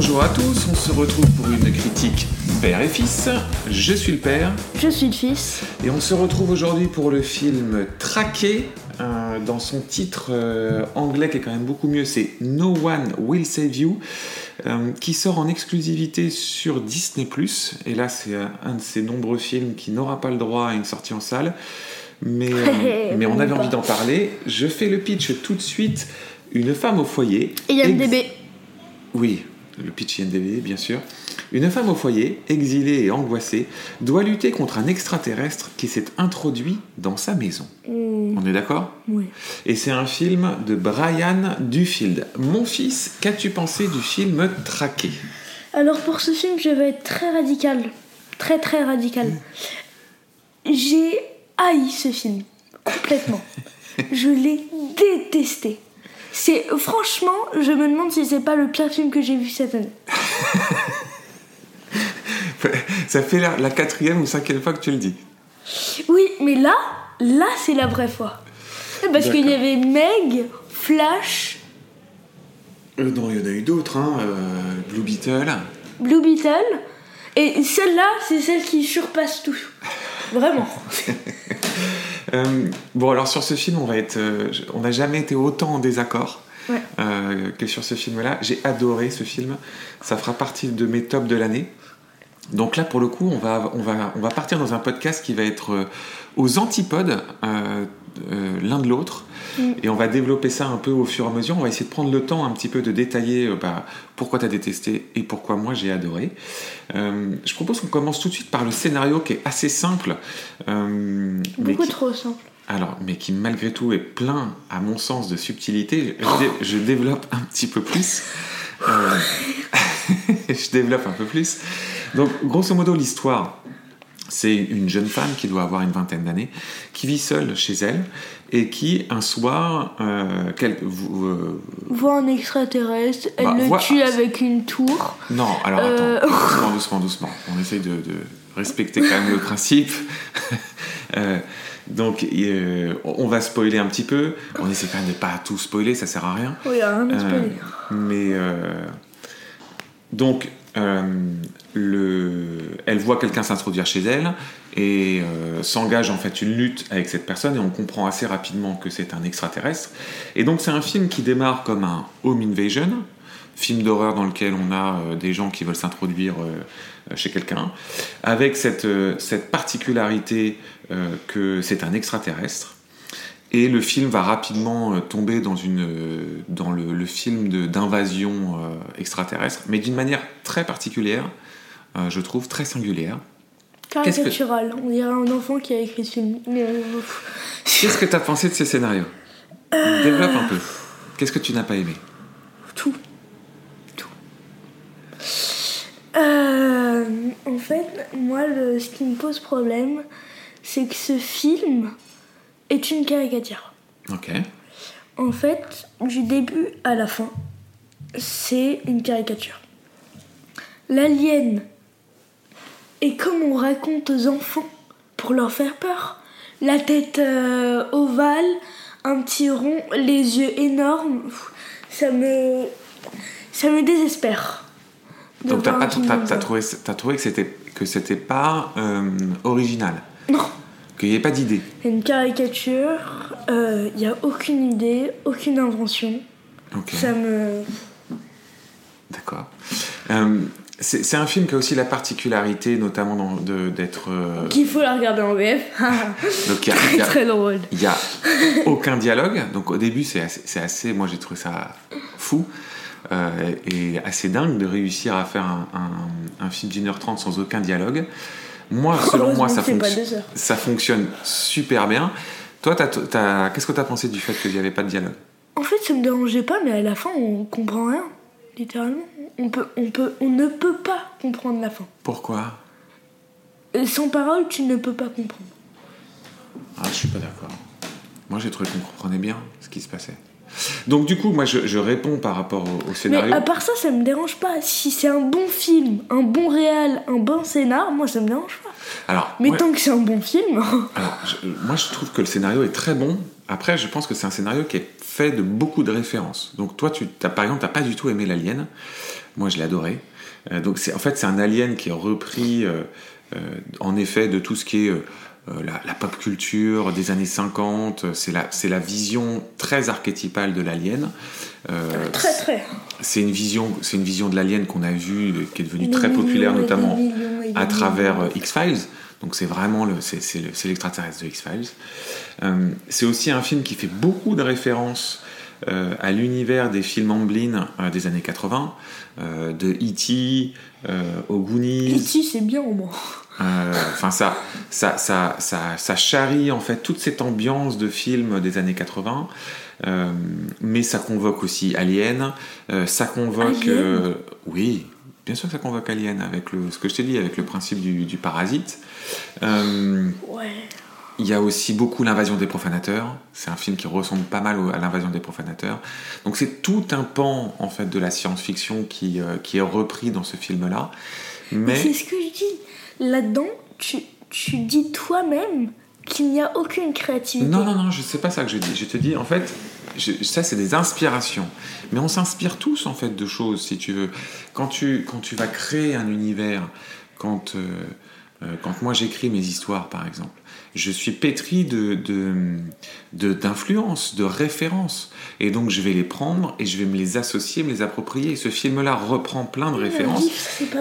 bonjour à tous, on se retrouve pour une critique père et fils. Je suis le père Je suis le fils. et on se retrouve aujourd'hui pour le film Traqué. euh, dans son titre euh, anglais qui est quand même beaucoup mieux, c'est No One Will Save You, euh, qui sort en exclusivité sur Disney ⁇ Et là, c'est un de ces nombreux films qui n'aura pas le droit à une sortie en salle. Mais, mais on avait envie d'en parler. Je fais le pitch tout de suite. Une femme au foyer. Et il y a le ex- bébé. oui, le pitch IMDb, bien sûr. Une femme au foyer, exilée et angoissée, doit lutter contre un extraterrestre qui s'est introduit dans sa maison. On est d'accord Oui. Et c'est un film de Brian Dufield. Mon fils, qu'as-tu pensé du film Traqué? Alors pour ce film, je vais être très radical. Très très radical. J'ai haï ce film. Complètement. je l'ai détesté. C'est franchement, je me demande si c'est pas le pire film que j'ai vu cette année. Ça fait la, la quatrième ou cinquième fois que tu le dis. Oui, mais là, là c'est la vraie fois. Parce qu'il y avait Meg, Flash, Euh, non, il y en a eu d'autres, hein. euh, Blue Beetle. Blue Beetle, et celle-là, c'est celle qui surpasse tout. Vraiment. Euh, bon, alors sur ce film, on va être, euh, on n'a jamais été autant en désaccord Ouais. euh, que sur ce film-là. J'ai adoré ce film. Ça fera partie de mes tops de l'année. Donc là, pour le coup, on va, on va, on va partir dans un podcast qui va être aux antipodes l'un de l'autre. Et on va développer ça un peu au fur et à mesure. On va essayer de prendre le temps un petit peu de détailler euh, bah, pourquoi tu as détesté et pourquoi moi j'ai adoré. Euh, je propose qu'on commence tout de suite par le scénario qui est assez simple. euh, Beaucoup qui- trop simple. alors, mais qui malgré tout est plein, à mon sens, de subtilité. Je, je développe un petit peu plus. Euh, je développe un peu plus. Donc, grosso modo, l'histoire, c'est une jeune femme qui doit avoir une vingtaine d'années, qui vit seule chez elle et qui, un soir, euh, quel- euh, voit un extraterrestre, elle Bah, le voit- tue avec une tour. Non, alors Euh. attends, doucement, doucement, doucement. On essaye de, de respecter quand même le principe. Euh, donc, on va spoiler un petit peu. On essaie quand même de pas tout spoiler, ça sert à rien. Oui, rien à Euh, spoiler. mais donc, le, elle voit quelqu'un s'introduire chez elle et euh, s'engage en fait une lutte avec cette personne et on comprend assez rapidement que c'est un extraterrestre. Et donc c'est un film qui démarre comme un home invasion, film d'horreur dans lequel on a euh, des gens qui veulent s'introduire euh, chez quelqu'un, avec cette, euh, particularité euh, que c'est un extraterrestre. Et le film va rapidement euh, tomber dans, une, euh, dans le, le film d'invasion euh, extraterrestre, mais d'une manière très particulière, je trouve très singulière. qu'est-ce que- Caricatural. On dirait un enfant qui a écrit ce film. Qu'est-ce que tu as pensé de ce scénario Développe un peu. Qu'est-ce que tu n'as pas aimé? Tout. Tout. Euh, en fait, moi, le- ce qui me pose problème, c'est que ce film est une caricature. Ok. En fait, du début à la fin, c'est une caricature. L'alien est comme on raconte aux enfants pour leur faire peur. La tête euh, ovale, un petit rond, les yeux énormes. Ça me, ça me désespère. Donc t'as trouvé, trouvé que c'était que c'était pas euh, original, Non, qu'il n'y avait pas d'idée. une caricature. Il n'y a aucune idée, aucune invention. Ok. Ça me. D'accord. Euh, c'est un film qui a aussi la particularité, notamment d'être. euh, Qu'il faut la regarder en VF. donc il y a- il y très a- très drôle. Il n'y a aucun dialogue. Donc au début, c'est assez, assez- moi j'ai trouvé ça fou euh, et assez dingue de réussir à faire un, un- un film d'une heure trente sans aucun dialogue. Moi, selon moi, ça, heures. ça fonctionne super bien. Toi, qu'est-ce que tu as pensé du fait qu'il n'y avait pas de dialogue? En fait, ça me dérangeait pas, mais à la fin, on comprend rien. Littéralement. On, peut, on, peut, on ne peut pas comprendre la fin. Pourquoi? Et sans parole, tu ne peux pas comprendre. Ah, je suis pas d'accord. Moi, j'ai trouvé qu'on comprenait bien ce qui se passait. Donc du coup, moi, je, je réponds par rapport au, au Mais scénario. à part ça, ça me dérange pas. Si c'est un bon film, un bon réal, un bon scénar, moi ça me dérange pas. Alors, Mais ouais. tant que c'est un bon film, Alors, je- moi, je trouve que le scénario est très bon. Après, je pense que c'est un scénario qui est fait de beaucoup de références. Donc toi, tu, as, par exemple, t'as pas du tout aimé l'Alien. Moi, je l'ai adoré. Euh, donc c'est, en fait, c'est un Alien qui est repris, euh, euh, en effet, de tout ce qui est la, la, pop culture des années 50. C'est la, la vision très archétypale de l'Alien. très très. C'est une vision, c'est une vision de l'Alien qu'on a vue, qui est devenue très populaire, notamment à travers X-Files. Donc c'est vraiment le, c'est, l'extraterrestre de X-Files. Euh, c'est aussi un film qui fait beaucoup de références euh, à l'univers des films Amblin euh, des années 80, de E.T., aux Goonies. E.T. c'est bien au moins. Enfin ça ça, ça, ça, ça, charrie en fait toute cette ambiance de films des années 80. mais ça convoque aussi Alien, ça convoque... Alien oui, bien sûr que ça convoque Alien, avec le, ce que je t'ai dit, avec le principe du, du parasite. ouais. Il y a aussi beaucoup l'invasion des profanateurs. C'est un film qui ressemble pas mal à l'invasion des profanateurs. Donc c'est tout un pan en fait de la science-fiction qui, euh, qui est repris dans ce film-là. Mais, c'est ce que je dis. Là-dedans, tu, tu dis toi-même qu'il n'y a aucune créativité. Non, non, non, je sais pas ça que je dis. Je te dis, en fait, ça c'est des inspirations. Mais on s'inspire tous en fait de choses, si tu veux. Quand tu, quand tu vas créer un univers, quand, euh, quand moi j'écris mes histoires par exemple, je suis pétri de, d'influences, de, références. Et donc je vais les prendre et je vais me les associer, me les approprier. Et ce film-là reprend plein de références,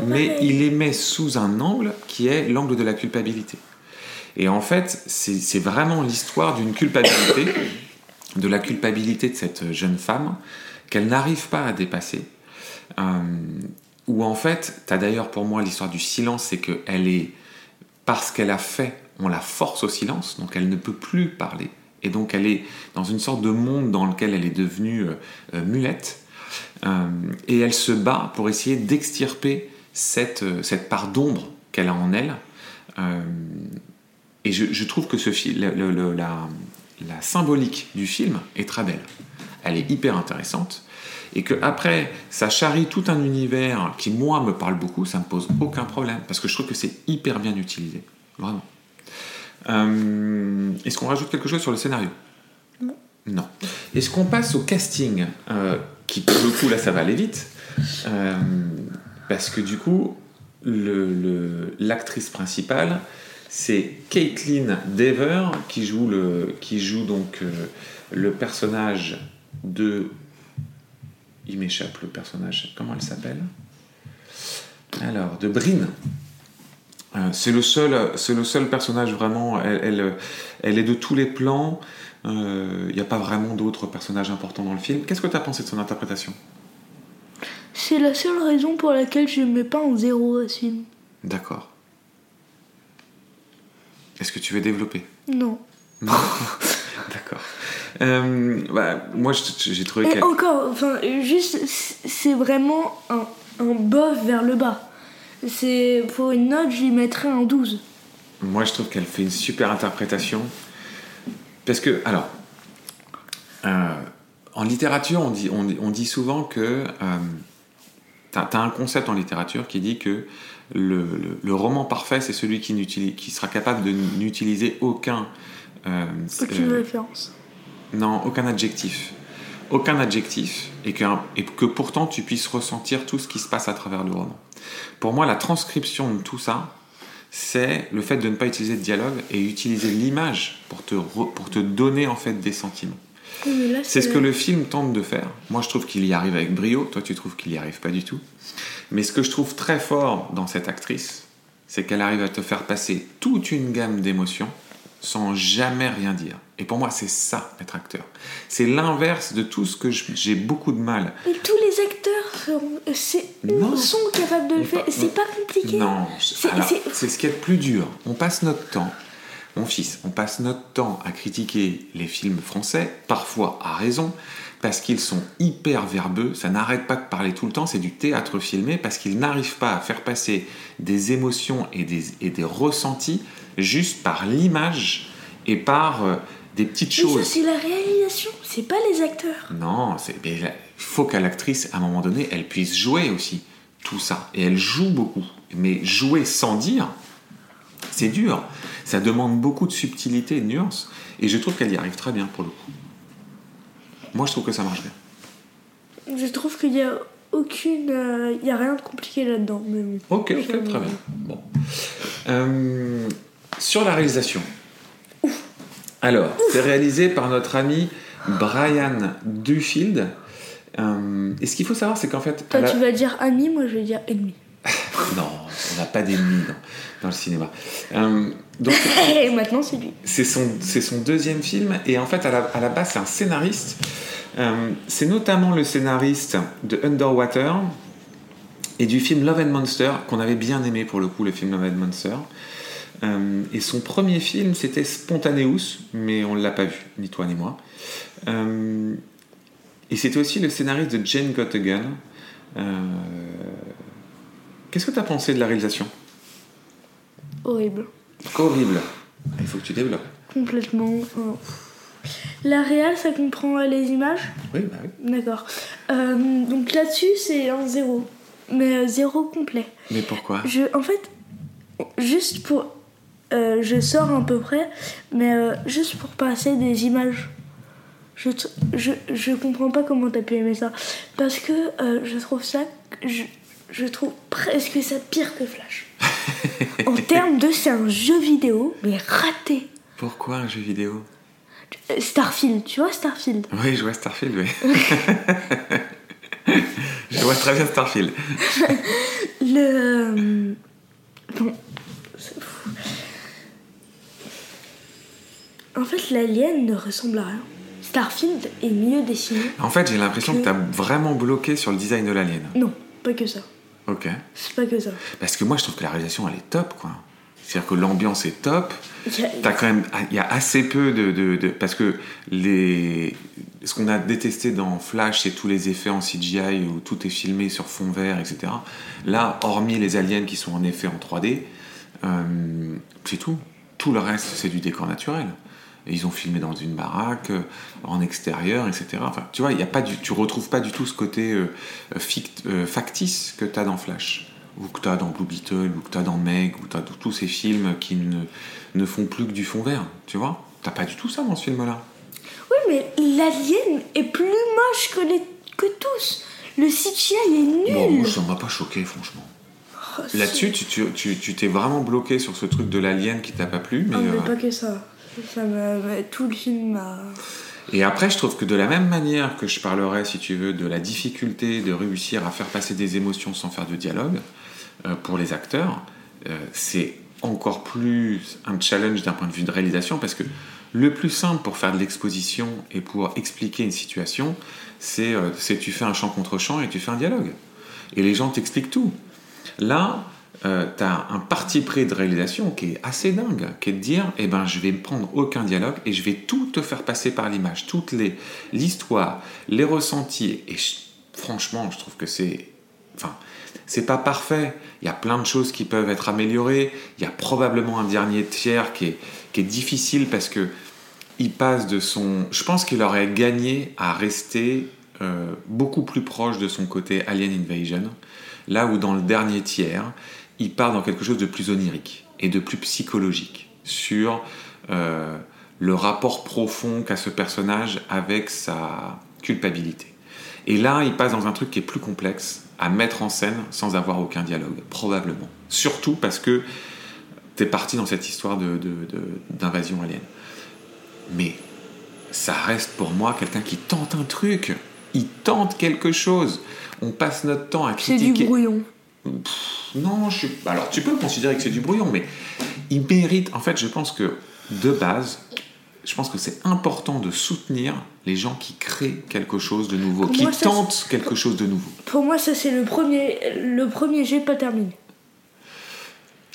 mais il les met sous un angle qui est l'angle de la culpabilité. Et en fait, c'est, vraiment l'histoire d'une culpabilité, de la culpabilité de cette jeune femme qu'elle n'arrive pas à dépasser. Euh, où en fait, tu as d'ailleurs pour moi l'histoire du silence, c'est qu'elle est, parce qu'elle a fait on la force au silence, donc elle ne peut plus parler. Et donc elle est dans une sorte de monde dans lequel elle est devenue euh, euh, muette. Euh, et elle se bat pour essayer d'extirper cette, cette part d'ombre qu'elle a en elle. et je, trouve que ce la, la, symbolique du film est très belle. Elle est hyper intéressante. Et que après, ça charrie tout un univers qui, moi, me parle beaucoup, ça me pose aucun problème. Parce que je trouve que c'est hyper bien utilisé. Vraiment. Euh, est-ce qu'on rajoute quelque chose sur le scénario? Non. Est-ce qu'on passe au casting euh, Qui, pour le coup, là, ça va aller vite. Euh, parce que du coup, l'actrice principale, c'est Caitlin Dever qui joue, qui joue donc le personnage de. Il m'échappe le personnage. Comment elle s'appelle? Alors, de Brin euh, c'est le seul, c'est le seul personnage vraiment. Elle, elle, est de tous les plans. Il euh, n'y a pas vraiment d'autres personnages importants dans le film. Qu'est-ce que tu as pensé de son interprétation? C'est la seule raison pour laquelle je ne mets pas en zéro à ce film. D'accord. Est-ce que tu veux développer? Non. D'accord. Euh, bah, moi, j'ai trouvé. Et encore, enfin, juste, c'est vraiment un, un bof vers le bas. C'est pour une note, je lui mettrais un 12. Moi, je trouve qu'elle fait une super interprétation. Parce que, alors, euh, en littérature, on dit, on, dit souvent que. Euh, tu as, un concept en littérature qui dit que le, roman parfait, c'est celui qui, qui sera capable de n'utiliser aucun. Euh, Aucune référence. Non, aucun adjectif. Aucun adjectif, et que, et que pourtant tu puisses ressentir tout ce qui se passe à travers le roman. Pour moi, la transcription de tout ça, c'est le fait de ne pas utiliser de dialogue et utiliser l'image pour te, pour te donner en fait des sentiments. c'est ce que le film tente de faire. Moi, je trouve qu'il y arrive avec brio. Toi, tu trouves qu'il n'y arrive pas du tout. Mais ce que je trouve très fort dans cette actrice, c'est qu'elle arrive à te faire passer toute une gamme d'émotions sans jamais rien dire. Et pour moi, c'est ça, être acteur. C'est l'inverse de tout ce que j'ai beaucoup de mal. Et tous les acteurs sont, capables de le faire. C'est pas compliqué. Non, c'est ce qui est le plus dur. On passe notre temps, mon fils, on passe notre temps à critiquer les films français, parfois à raison, parce qu'ils sont hyper verbeux, ça n'arrête pas de parler tout le temps, c'est du théâtre filmé, parce qu'ils n'arrivent pas à faire passer des émotions et des, et des ressentis juste par l'image et par euh, des petites choses. c'est la réalisation, c'est pas les acteurs. Non, il faut qu'à l'actrice, à un moment donné, elle puisse jouer aussi tout ça. Et elle joue beaucoup. Mais jouer sans dire, c'est dur. Ça demande beaucoup de subtilité et de nuance. Et je trouve qu'elle y arrive très bien pour le coup. Moi, je trouve que ça marche bien. Je trouve qu'il y a aucune. euh, Il y a rien de compliqué là-dedans. Mais bon. Ok, très bien. Bon. Euh, sur la réalisation. Alors, c'est réalisé par notre ami Brian Duffield. Euh, et ce qu'il faut savoir, c'est qu'en fait. Toi, la- tu vas dire ami, moi, je vais dire ennemi. Non, on n'a pas d'ennemis dans, dans le cinéma. Euh, donc, Et maintenant, c'est lui. c'est son, son deuxième film, et en fait, à la, à la base, c'est un scénariste. Euh, c'est notamment le scénariste de Underwater et du film Love and Monster, qu'on avait bien aimé pour le coup, le film Love and Monster. Euh, et son premier film, c'était Spontaneous, mais on ne l'a pas vu, ni toi ni moi. Euh, et c'était aussi le scénariste de Jane Got a Gun. Qu'est-ce que tu as pensé de la réalisation? Horrible. Horrible. Il faut que tu développes. Complètement. oh. La réal, ça comprend les images? Oui, bah oui. D'accord. Euh, donc là-dessus, c'est un zéro. Mais euh, zéro complet. Mais pourquoi? Je, en fait, juste pour. euh, je sors à peu près, mais euh, juste pour passer des images. Je, je, je comprends pas comment t'as pu aimer ça. Parce que euh, je trouve ça. Je, je trouve presque ça pire que Flash. en termes de. C'est un jeu vidéo, mais raté. Pourquoi un jeu vidéo? Euh, Starfield, tu vois Starfield? Oui, je vois Starfield, oui. je vois très bien Starfield. Le. euh, Bon. En fait, l'alien ne ressemble à rien. Starfield est mieux dessiné. En fait, j'ai l'impression que Que- tu as vraiment bloqué sur le design de l'alien. Non, pas que ça. Ok. C'est pas que ça. Parce que moi, je trouve que la réalisation, elle est top, quoi. C'est-à-dire que l'ambiance est top. Il y a- quand même, il y a assez peu de, de- de- parce que les, ce qu'on a détesté dans Flash, c'est tous les effets en CGI où tout est filmé sur fond vert, etc. Là, hormis les aliens qui sont en effet en 3D, euh, c'est tout. Tout le reste, c'est du décor naturel. Et ils ont filmé dans une baraque, euh, en extérieur, etc. Enfin, tu vois, y a pas du, tu retrouves pas du tout ce côté euh, fict- euh, factice que tu as dans Flash, ou que tu as dans Blue Beetle, ou que tu as dans Meg, ou tu as tous ces films qui ne, ne font plus que du fond vert, tu vois T'as pas du tout ça dans ce film-là. Oui, mais l'alien est plus moche que, les... que tous. Le CGI est nul. Bon, moi, ça m'a pas choqué, franchement. Oh. Là-dessus, tu tu- tu- tu t'es vraiment bloqué sur ce truc de l'alien qui t'a pas plu, mais... Ah, mais euh, pas que ça. Tout le film m'a. Et après, je trouve que de la même manière que je parlerais, si tu veux, de la difficulté de réussir à faire passer des émotions sans faire de dialogue euh, pour les acteurs, euh, c'est encore plus un challenge d'un point de vue de réalisation parce que le plus simple pour faire de l'exposition et pour expliquer une situation, c'est euh, tu fais un champ contre champ et tu fais un dialogue. Et les gens t'expliquent tout. Là, tu as un parti pris de réalisation qui est assez dingue, qui est de dire, eh ben, je vais me prendre aucun dialogue et je vais tout te faire passer par l'image, toute l'histoire, les ressentis. Et franchement, je trouve que c'est, enfin, c'est pas parfait. Il y a plein de choses qui peuvent être améliorées. Il y a probablement un dernier tiers qui est, qui est difficile parce que il passe de son. Je pense qu'il aurait gagné à rester euh, beaucoup plus proche de son côté Alien Invasion, là où dans le dernier tiers, il part dans quelque chose de plus onirique et de plus psychologique sur euh, le rapport profond qu'a ce personnage avec sa culpabilité. Et là, il passe dans un truc qui est plus complexe à mettre en scène sans avoir aucun dialogue, probablement. Surtout parce que t'es parti dans cette histoire de- de- de- d'invasion alien. Mais ça reste pour moi quelqu'un qui tente un truc. Il tente quelque chose. On passe notre temps à C'est critiquer. du brouillon. Non, je suis... alors tu peux considérer que c'est du brouillon, mais il mérite. En fait, je pense que de base, je pense que c'est important de soutenir les gens qui créent quelque chose de nouveau, Pour qui moi, tentent quelque chose de nouveau. Pour moi, ça, c'est le premier, le premier jet pas terminé.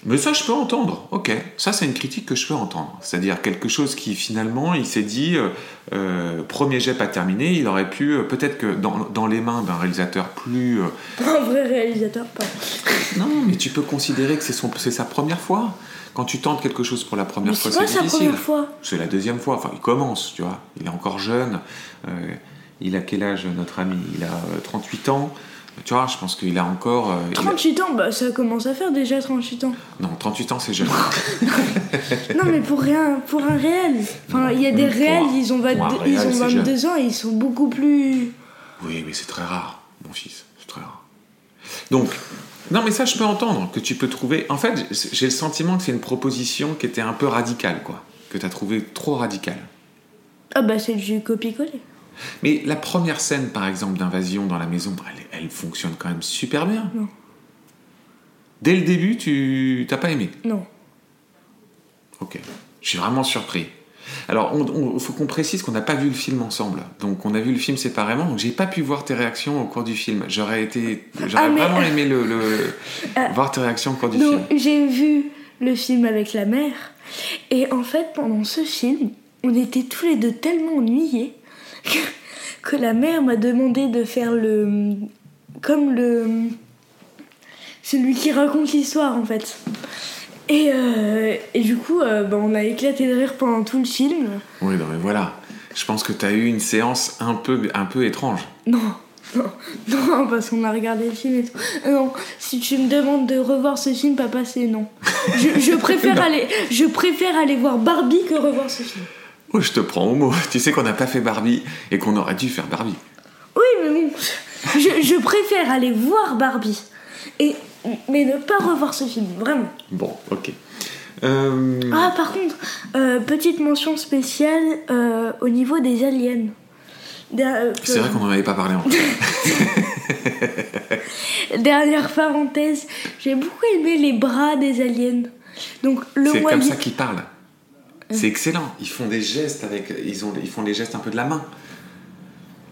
Mais ça, je peux entendre. Ok, ça, c'est une critique que je peux entendre. C'est-à-dire quelque chose qui finalement, il s'est dit, euh, euh, premier jet pas terminé, il aurait pu, euh, peut-être que dans, dans les mains d'un réalisateur plus euh, Un vrai réalisateur, pas. Non, mais tu peux considérer que c'est son- c'est sa première fois. Quand tu tentes quelque chose pour la première Mais fois, c'est pas c'est sa difficile. première fois. C'est la deuxième fois. Enfin, il commence, tu vois. Il est encore jeune. Il a quel âge, notre ami? Il a euh, 38 ans. Tu vois, je pense qu'il a encore. euh, il 38 ans, bah ça commence à faire déjà 38 ans. Non, 38 ans, c'est jeune. Non, mais pour rien, pour un réel. Enfin, il y a des un- réels, ils ont, pour un 22, réel, ils ont c'est 22 ans et ils sont beaucoup plus. Oui, mais c'est très rare, mon fils. C'est très rare. Donc, non, mais ça, je peux entendre que tu peux trouver. En fait, j'ai- j'ai le sentiment que c'est une proposition qui était un peu radicale, quoi. Que tu as trouvé trop radicale. Ah bah c'est du copier-coller. Mais la première scène, par exemple, d'invasion dans la maison, elle, elle fonctionne quand même super bien. Non. Dès le début, tu t'as pas aimé? Non. Ok. Je suis vraiment surpris. Alors, il faut qu'on précise qu'on n'a pas vu le film ensemble. Donc, on a vu le film séparément. Donc, j'ai pas pu voir tes réactions au cours du film. J'aurais été, j'aurais Ah, vraiment aimé le, le- Euh, voir tes réactions au cours du Donc film. j'ai vu le film avec la mère et en fait pendant ce film on était tous les deux tellement ennuyés que, la mère m'a demandé de faire le comme le celui qui raconte l'histoire en fait. Et, euh, et du coup euh, bah, on a éclaté de rire pendant tout le film. Oui, non, mais voilà. Je pense que tu as eu une séance un peu, un peu étrange. Non, non, non, parce qu'on a regardé le film et tout. Euh, Non, si tu me demandes de revoir ce film, papa, c'est non. Je, je préfère Non. aller, je préfère aller voir Barbie que revoir ce film. Oh, je te prends au mot. Tu sais qu'on n'a pas fait Barbie et qu'on aurait dû faire Barbie. Oui, mais bon, je, je préfère aller voir Barbie. Et, mais ne pas revoir ce film, vraiment. Bon, ok. Euh, Ah, par contre, euh, petite mention spéciale euh, au niveau des aliens. Euh, c'est vrai qu'on n'en avait pas parlé encore. Dernière parenthèse, j'ai beaucoup aimé les bras des aliens. Donc le C'est comme ça qu'ils parlent. C'est excellent. Ils font des gestes avec. Ils, ont, ils font des gestes un peu de la main.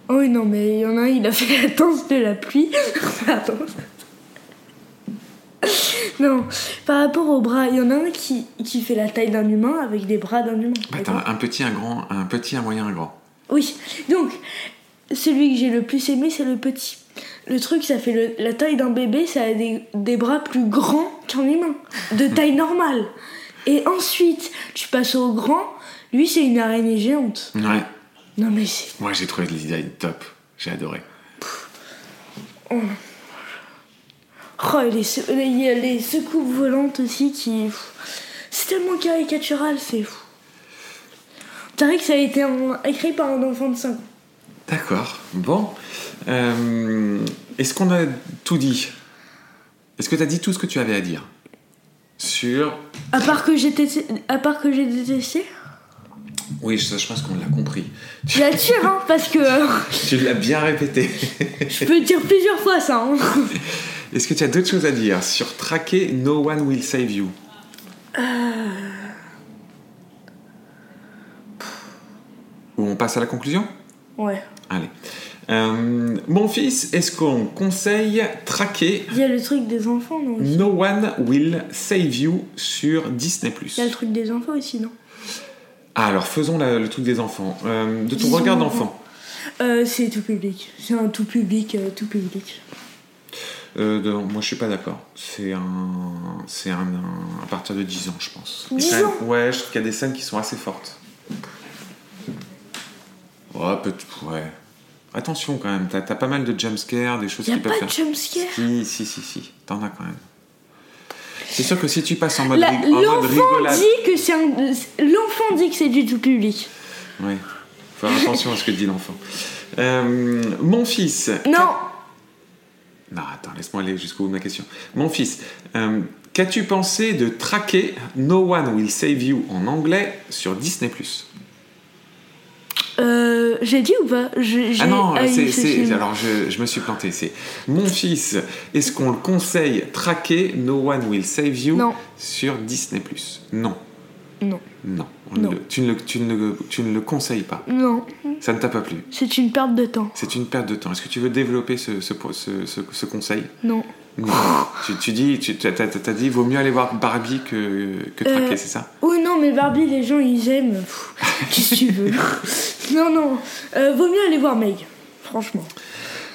Oh oui, non, mais il y en a un, il a fait la danse de la pluie. Pardon. Non, par rapport aux bras, il y en a un qui, qui fait la taille d'un humain avec des bras d'un humain. Bah, t'as un petit, un grand, un petit, un moyen, un grand. Oui, donc, celui que j'ai le plus aimé, c'est le petit. Le truc, ça fait le- la taille d'un bébé, ça a des, des bras plus grands qu'un humain, de taille normale. Et ensuite, tu passes au grand, lui, c'est une araignée géante. Ouais. Non, mais c'est. Moi, j'ai trouvé le design top. J'ai adoré. Oh, et les, se- il y a les secoupes volantes aussi qui. C'est tellement caricatural, c'est fou. Dirait que ça a été un- écrit par un enfant de 5 ans. D'accord. Bon. Euh, Est-ce qu'on a tout dit? Est-ce que tu as dit tout ce que tu avais à dire? Sur. À part que j'ai testé- à part que j'ai détesté, Oui, ça, je pense qu'on l'a compris. tire, hein, parce que euh, Tu l'as bien répété. je peux dire plusieurs fois ça. hein. Est-ce que tu as d'autres choses à dire sur traquer No One Will Save You? Ou on passe à la conclusion? Ouais. Allez. Euh, mon fils, est-ce qu'on conseille traquer Il y a le truc des enfants, non aussi. No One Will Save You sur Disney Il y a le truc des enfants aussi, non? Ah, alors faisons la- le truc des enfants. Euh, de ton Disons- regard d'enfant. euh, C'est tout public. C'est un tout public, tout public. Euh, de- moi, je suis pas d'accord. C'est un, c'est un, un- à partir de 10 ans, je pense. Il y a 10 quand même- ans Ouais, je trouve qu'il y a des scènes qui sont assez fortes. Ouais, peut ouais. Attention quand même, t'as as pas mal de jumpscares, des choses y a qui peuvent pas faire. de jumpscare. Si, si, si, si, t'en as quand même. C'est sûr que si tu passes en mode, La- rig- en mode L'enfant rigolade. dit que c'est un... L'enfant dit que c'est du tout public. Ouais. Faut faire attention à ce que dit l'enfant. Euh, mon fils. Non Non, attends, laisse-moi aller jusqu'au bout de ma question. Mon fils, euh, qu'as-tu pensé de traquer No One Will Save You en anglais sur Disney J'ai dit ou pas Je- Ah non, c'est, alors je, je me suis planté. C'est mon fils, est-ce qu'on le conseille traquer No One Will Save You Non. sur Disney Non. Non. Non. On Non. le- tu, ne le, tu, ne le, tu ne le conseilles pas. Non, Ça ne t'a pas plu. c'est une perte de temps. C'est une perte de temps. Est-ce que tu veux développer ce, ce- ce conseil? Non. Tu, tu dis, tu t'as dit, vaut mieux aller voir Barbie que, que traquer, Euh, c'est ça? Oh non, mais Barbie, les gens, ils aiment. Qu'est-ce que tu veux? Non, non. Euh, vaut mieux aller voir Meg. Franchement.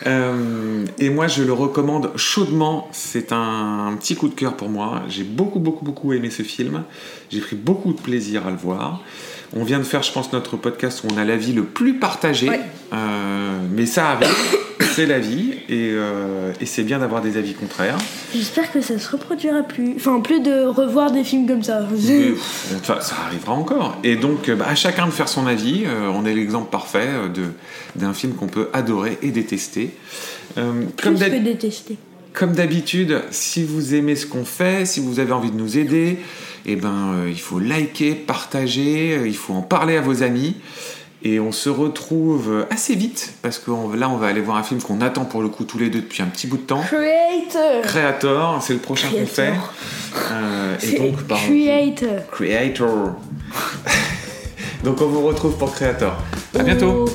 Euh, et moi, je le recommande chaudement. C'est un, un petit coup de cœur pour moi. J'ai beaucoup, beaucoup, beaucoup aimé ce film. J'ai pris beaucoup de plaisir à le voir. On vient de faire, je pense, notre podcast où on a l'avis le plus partagé. Ouais. Mais ça arrive. C'est la vie et, euh, et c'est bien d'avoir des avis contraires. J'espère que ça se reproduira plus. Enfin, plus de revoir des films comme ça. Mais, pff, enfin, ça arrivera encore. Et donc, euh, bah, à chacun de faire son avis. Euh, on est l'exemple parfait de, d'un film qu'on peut adorer et détester. Euh, comme Plus que détester. comme d'habitude, si vous aimez ce qu'on fait, si vous avez envie de nous aider, eh ben, il faut liker, partager, il faut en parler à vos amis. Et on se retrouve assez vite, parce que on- là, on va aller voir un film qu'on attend pour le coup tous les deux depuis un petit bout de temps. Creator. Creator, c'est le prochain qu'on fait. Creator. Euh, et donc, par Creator. Creator. donc, on vous retrouve pour Creator. À bientôt.